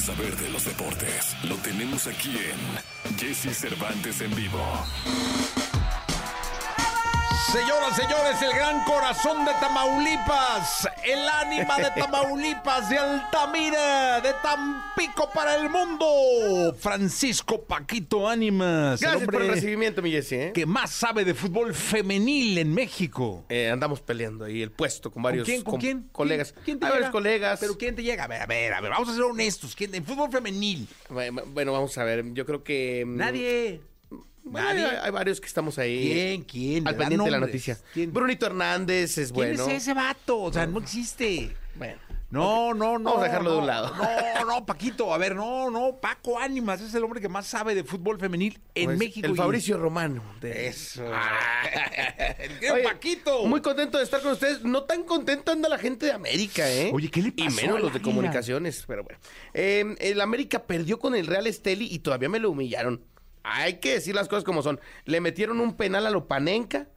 saber de los deportes, lo tenemos aquí en Jesse Cervantes en vivo. Señoras, señores, el gran corazón de Tamaulipas, el ánima de Tamaulipas, de Altamira, de Tampico para el mundo, Francisco Paquito Ánimas. el Gracias por el recibimiento, mi Jesse. ¿eh? que más sabe de fútbol femenil en México. Eh, andamos peleando ahí el puesto con varios ¿Con quién? ¿Con com- quién? colegas. ¿Quién, quién te Hay llega? varios colegas. ¿Pero quién te llega? A ver, a ver, a ver, vamos a ser honestos. ¿Quién? En fútbol femenil. Bueno, bueno, vamos a ver. Yo creo que. mm, Nadie. Nadie. Hay, hay varios que estamos ahí. ¿Quién? ¿Quién? Al da pendiente de la noticia. ¿Quién? Brunito Hernández es ¿Quién bueno. es ese vato? O sea, no existe. Bueno. No, no, no. Vamos a dejarlo de un lado. No, no, Paquito, a ver, no, no, Paco Ánimas es el hombre que más sabe de fútbol femenil en pues, México. El y- Fabricio Romano. de- Eso. Ah. el gran Oye, Paquito. Muy contento de estar con ustedes. No tan contento anda la gente de América, ¿eh? Oye, ¿qué le Y pasó menos al los de comunicaciones, pero bueno. Eh, el América perdió con el Real Esteli y todavía me lo humillaron. Hay que decir las cosas como son. Le metieron un penal a Lopanenka.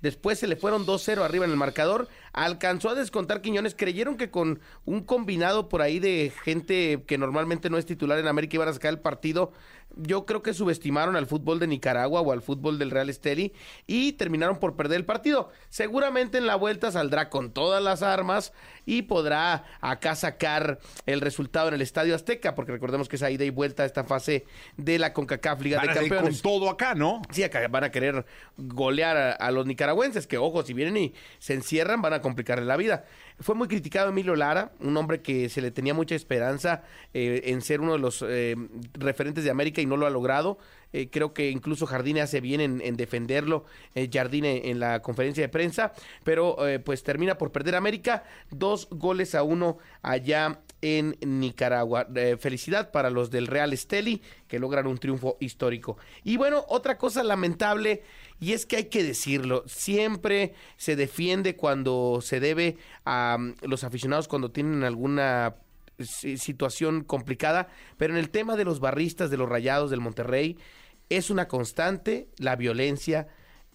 Después se le fueron 2-0 arriba en el marcador. Alcanzó a descontar Quiñones. Creyeron que con un combinado por ahí de gente que normalmente no es titular en América iban a sacar el partido. Yo creo que subestimaron al fútbol de Nicaragua o al fútbol del Real Esteli y terminaron por perder el partido. Seguramente en la vuelta saldrá con todas las armas y podrá acá sacar el resultado en el Estadio Azteca, porque recordemos que es ida y vuelta a esta fase de la CONCACAF Liga Van de a Campeones. con todo acá, ¿no? Sí, acá van a querer golear a, a los nicaragüenses, que ojo, si vienen y se encierran, van a complicarle la vida. Fue muy criticado Emilio Lara, un hombre que se le tenía mucha esperanza eh, en ser uno de los eh, referentes de América y no lo ha logrado. Eh, creo que incluso Jardine hace bien en, en defenderlo, eh, Jardine en la conferencia de prensa, pero eh, pues termina por perder América, dos goles a uno allá en Nicaragua. Felicidad para los del Real Esteli que logran un triunfo histórico. Y bueno, otra cosa lamentable, y es que hay que decirlo, siempre se defiende cuando se debe a mm, los aficionados cuando tienen alguna situación complicada, pero en el tema de los barristas, de los rayados del Monterrey, es una constante la violencia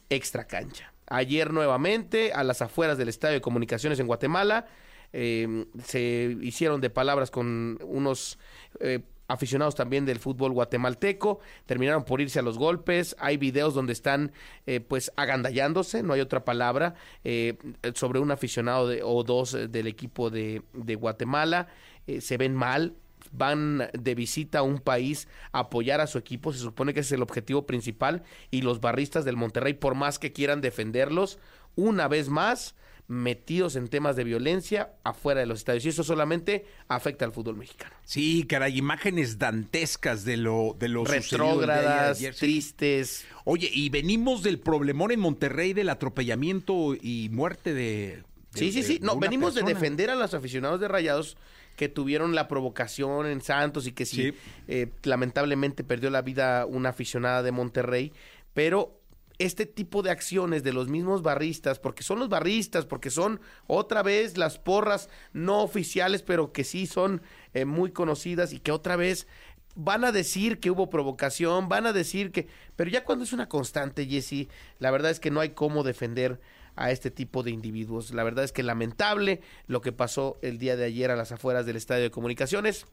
extra cancha. Ayer nuevamente, a las afueras del Estadio de Comunicaciones en Guatemala, eh, se hicieron de palabras con unos eh, aficionados también del fútbol guatemalteco, terminaron por irse a los golpes, hay videos donde están eh, pues agandallándose, no hay otra palabra, eh, sobre un aficionado de- o dos eh, del equipo de, de Guatemala, eh, se ven mal, van de visita a un país a apoyar a su equipo, se supone que ese es el objetivo principal y los barristas del Monterrey, por más que quieran defenderlos, una vez más metidos en temas de violencia afuera de los estadios y eso solamente afecta al fútbol mexicano. Sí, caray, imágenes dantescas de lo de lo Retrógradas, ayer. Sí. tristes. Oye, y venimos del problemón en Monterrey del atropellamiento y muerte de. de- Sí, sí, sí. de No, venimos de defender a los aficionados de Rayados que tuvieron la provocación en Santos y que sí, Sí. eh, lamentablemente perdió la vida una aficionada de Monterrey, pero este tipo de acciones de los mismos barristas, porque son los barristas, porque son otra vez las porras no oficiales, pero que sí son eh, muy conocidas y que otra vez van a decir que hubo provocación, van a decir que... Pero ya cuando es una constante, Jesse, la verdad es que no hay cómo defender a este tipo de individuos. La verdad es que lamentable lo que pasó el día de ayer a las afueras del Estadio de Comunicaciones.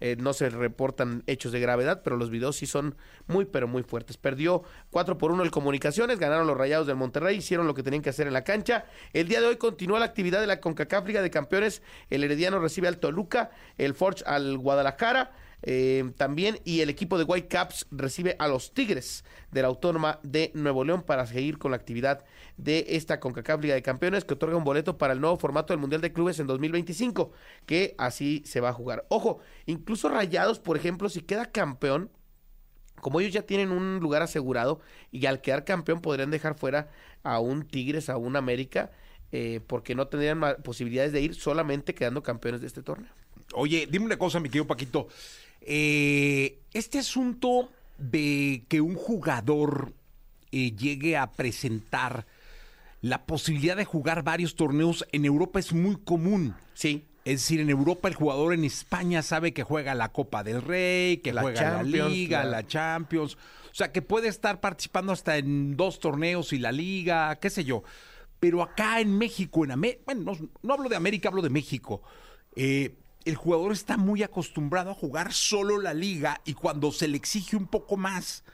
Eh, no se reportan hechos de gravedad, pero los videos sí son muy, pero muy fuertes. Perdió 4 por 1 el Comunicaciones, ganaron los Rayados del Monterrey, hicieron lo que tenían que hacer en la cancha. El día de hoy continúa la actividad de la CONCACAF Liga de Campeones. El Herediano recibe al Toluca, el Forge al Guadalajara. Eh, también y el equipo de Whitecaps recibe a los Tigres de la Autónoma de Nuevo León para seguir con la actividad de esta CONCACAF Liga de Campeones que otorga un boleto para el nuevo formato del Mundial de Clubes en 2025 que así se va a jugar. Ojo, incluso Rayados, por ejemplo, si queda campeón, como ellos ya tienen un lugar asegurado y al quedar campeón podrían dejar fuera a un Tigres, a un América, eh, porque no tendrían posibilidades de ir solamente quedando campeones de este torneo. Oye, dime una cosa, mi querido Paquito. Eh, este asunto de que un jugador eh, llegue a presentar la posibilidad de jugar varios torneos en Europa es muy común. Sí, Es decir, en Europa el jugador en España sabe que juega la Copa del Rey, que La juega Champions, la Liga, claro. la Champions. O sea, que puede estar participando hasta en dos torneos y la Liga, qué sé yo. Pero acá en México, en América, bueno, no, no hablo de América, hablo de México. eh, el jugador está muy acostumbrado a jugar solo la liga y cuando se le exige un poco más,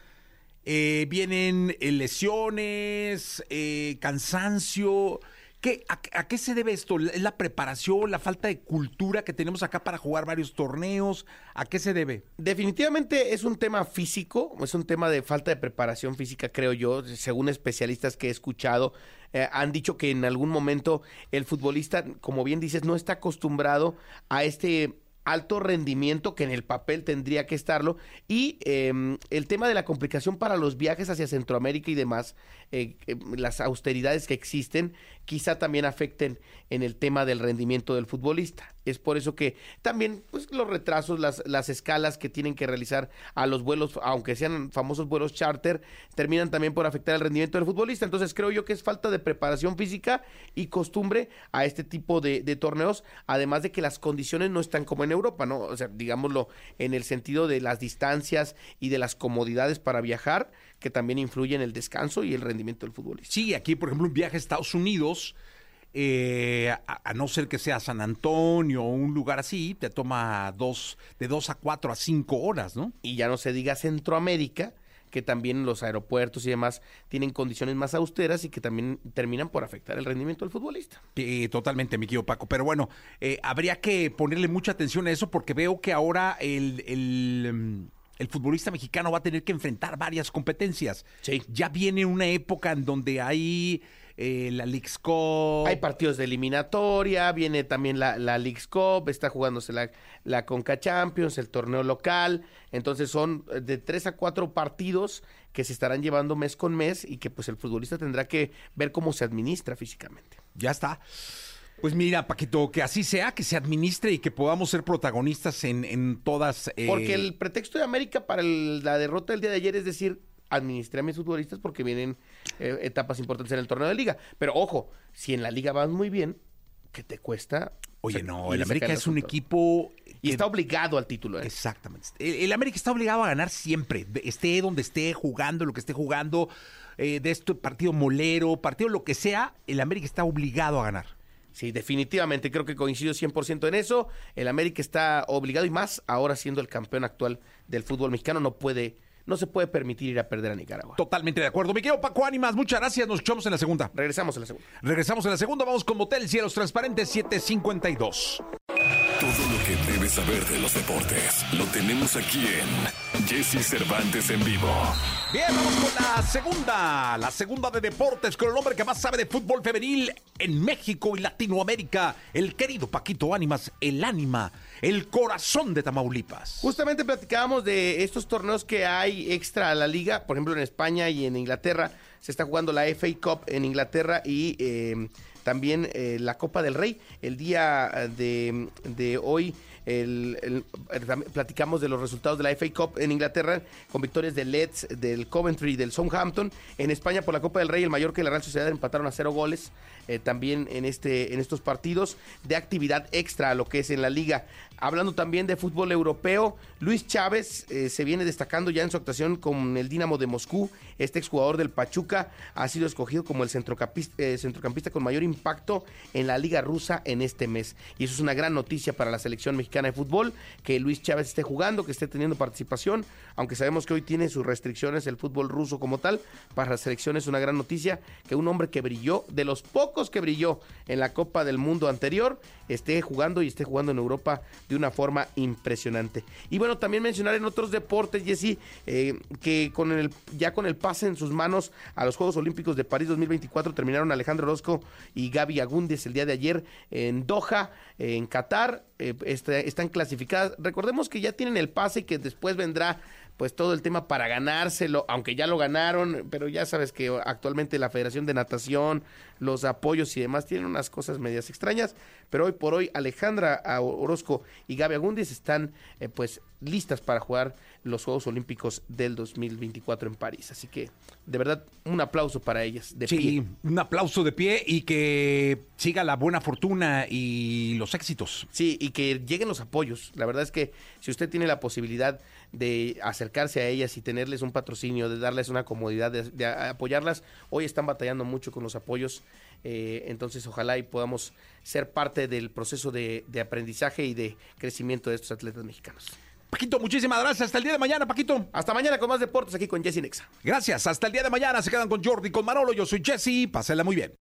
eh, vienen eh, lesiones, eh, cansancio. ¿Qué, a, a qué se debe esto? ¿Es la preparación, la falta de cultura que tenemos acá para jugar varios torneos? ¿A qué se debe? Definitivamente es un tema físico, es un tema de falta de preparación física, creo yo, según especialistas que he escuchado. Eh, han dicho que en algún momento el futbolista, como bien dices, no está acostumbrado a este alto rendimiento que en el papel tendría que estarlo y eh, el tema de la complicación para los viajes hacia Centroamérica y demás, eh, eh, las austeridades que existen quizá también afecten en el tema del rendimiento del futbolista. Es por eso que también pues, los retrasos, las, las escalas que tienen que realizar a los vuelos, aunque sean famosos vuelos charter, terminan también por afectar el rendimiento del futbolista. Entonces creo yo que es falta de preparación física y costumbre a este tipo de, de torneos, además de que las condiciones no están como en Europa, ¿no? O sea, digámoslo, en el sentido de las distancias y de las comodidades para viajar, que también influyen en el descanso y el rendimiento del futbolista. Sí, aquí, por ejemplo, un viaje a Estados Unidos, eh, a, a, no ser que sea San Antonio o un lugar así, te toma dos, de dos a cuatro a cinco horas, ¿no? Y ya no se diga Centroamérica, que también los aeropuertos y demás tienen condiciones más austeras y que también terminan por afectar el rendimiento del futbolista. Eh, totalmente, mi querido Paco. Pero bueno, eh, habría que ponerle mucha atención a eso porque veo que ahora el, el, el, futbolista mexicano va a tener que enfrentar varias competencias. Sí. Ya viene una época en donde hay eh, la Leagues Cup. Hay partidos de eliminatoria, viene también la, la Leagues Cup, está jugándose la, la Conca Champions, el torneo local. Entonces son de tres a cuatro partidos que se estarán llevando mes con mes y que pues el futbolista tendrá que ver cómo se administra físicamente. Ya está. Pues mira, Paquito, que así sea, que se administre y que podamos ser protagonistas en, en todas. Eh... Porque el pretexto de América para el, la derrota del día de ayer es decir, administré a mis futbolistas porque vienen eh, etapas importantes en el torneo de liga. Pero ojo, si en la liga vas muy bien, ¿qué te cuesta? Oye, no, el América es un equipo... Y está obligado al título. ¿eh? Exactamente. El, el, América está obligado a ganar siempre, esté donde esté jugando, lo que esté jugando, eh, de este partido molero, partido lo que sea, el América está obligado a ganar. Sí, definitivamente, creo que coincido 100% en eso. El América está obligado y más ahora siendo el campeón actual del fútbol mexicano, no puede no se puede permitir ir a perder a Nicaragua. Totalmente de acuerdo. Mi querido Paco Ánimas, muchas gracias. Nos escuchamos en la segunda. Regresamos en la segunda. Regresamos en la segunda. Vamos con Motel Cielos Transparentes 752. Saber de los deportes lo tenemos aquí en Jesse Cervantes en vivo. Bien, vamos con la segunda, la segunda de deportes con el hombre que más sabe de fútbol femenil en México y Latinoamérica, el querido Paquito Ánimas, el ánima, el corazón de Tamaulipas. Justamente platicábamos de estos torneos que hay extra a la liga, por ejemplo en España y en Inglaterra se está jugando la FA Cup en Inglaterra y eh, también eh, la Copa del Rey. El día de, de hoy platicamos de los resultados de la FA Cup en Inglaterra con victorias del Leeds, del Coventry y del Southampton. En España por la Copa del Rey el Mallorca y la Real Sociedad empataron a cero goles eh, también en, este, en estos partidos de actividad extra a lo que es en la liga. Hablando también de fútbol europeo, Luis Chávez eh, se viene destacando ya en su actuación con el Dinamo de Moscú. Este exjugador del Pachuca ha sido escogido como el centrocampista, eh, centrocampista con mayor impacto en la liga rusa en este mes. Y eso es una gran noticia para la selección mexicana de fútbol, que Luis Chávez esté jugando, que esté teniendo participación, aunque sabemos que hoy tiene sus restricciones el fútbol ruso como tal. Para la selección es una gran noticia que un hombre que brilló, de los pocos que brilló en la Copa del Mundo anterior, esté jugando y esté jugando en Europa de una forma impresionante. Y bueno, también mencionar en otros deportes, Jesse, eh, que con el, ya con el pase en sus manos a los Juegos Olímpicos de París 2024 terminaron Alejandro Orozco y Gaby Agúndez el día de ayer en Doha, en Qatar, eh, está, están clasificadas. Recordemos que ya tienen el pase que después vendrá pues todo el tema para ganárselo, aunque ya lo ganaron, pero ya sabes que actualmente la Federación de Natación, los apoyos y demás tienen unas cosas medias extrañas, pero hoy por hoy Alejandra Orozco y Gaby Agúndez están eh, pues listas para jugar los Juegos Olímpicos del 2024 en París, así que de verdad un aplauso para ellas de sí, pie. un aplauso de pie y que siga la buena fortuna y los éxitos. Sí, y que lleguen los apoyos. La verdad es que si usted tiene la posibilidad de acercarse a ellas y tenerles un patrocinio, de darles una comodidad, de, de apoyarlas, hoy están batallando mucho con los apoyos Eh, entonces, ojalá y podamos ser parte del proceso de, de aprendizaje y de crecimiento de estos atletas mexicanos. Paquito, muchísimas gracias. Hasta el día de mañana, Paquito. Hasta mañana con más deportes aquí con Jesse Nexa. Gracias. Hasta el día de mañana. Se quedan con Jordi, con Manolo. Yo soy Jesse. Pásenla muy bien.